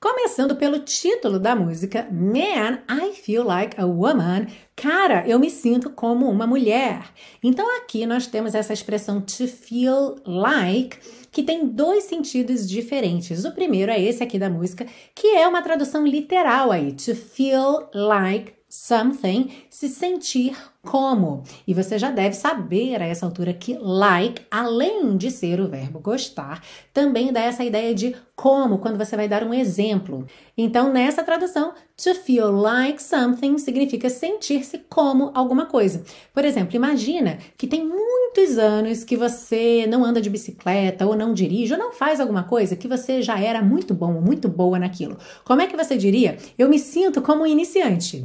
Começando pelo título da música, Man, I Feel Like a Woman. Cara, eu me sinto como uma mulher. Então aqui nós temos essa expressão to feel like que tem dois sentidos diferentes. O primeiro é esse aqui da música, que é uma tradução literal aí, to feel like something, se sentir como. E você já deve saber a essa altura que like, além de ser o verbo gostar, também dá essa ideia de como, quando você vai dar um exemplo. Então, nessa tradução, to feel like something significa sentir-se como alguma coisa. Por exemplo, imagina que tem muitos anos que você não anda de bicicleta, ou não dirige, ou não faz alguma coisa que você já era muito bom muito boa naquilo. Como é que você diria? Eu me sinto como um iniciante.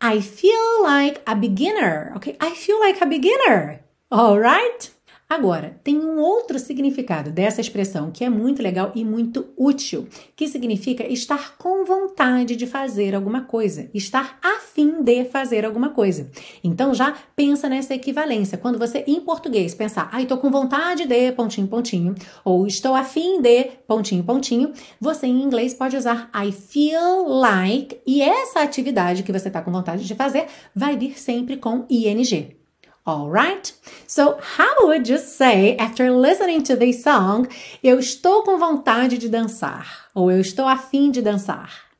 I feel like a beginner. Okay, I feel like a beginner. All right? Agora, tem um outro significado dessa expressão que é muito legal e muito útil, que significa estar com vontade de fazer alguma coisa, estar a fim de fazer alguma coisa. Então já pensa nessa equivalência. Quando você em português pensar, ai, ah, tô com vontade de pontinho pontinho, ou estou a fim de pontinho pontinho, você em inglês pode usar I feel like e essa atividade que você está com vontade de fazer vai vir sempre com ing. All right? So, how would you say after listening to this song, eu estou com vontade de dançar ou eu estou afim de dançar?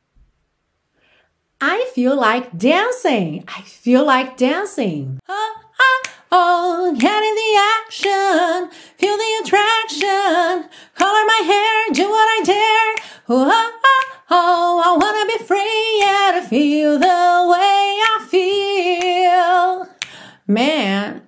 I feel like dancing. I feel like dancing. Oh, oh, oh, get in the action, feel the attraction, color my hair, do what I dare. Oh, oh, oh, I wanna be free and feel the way I feel. Man,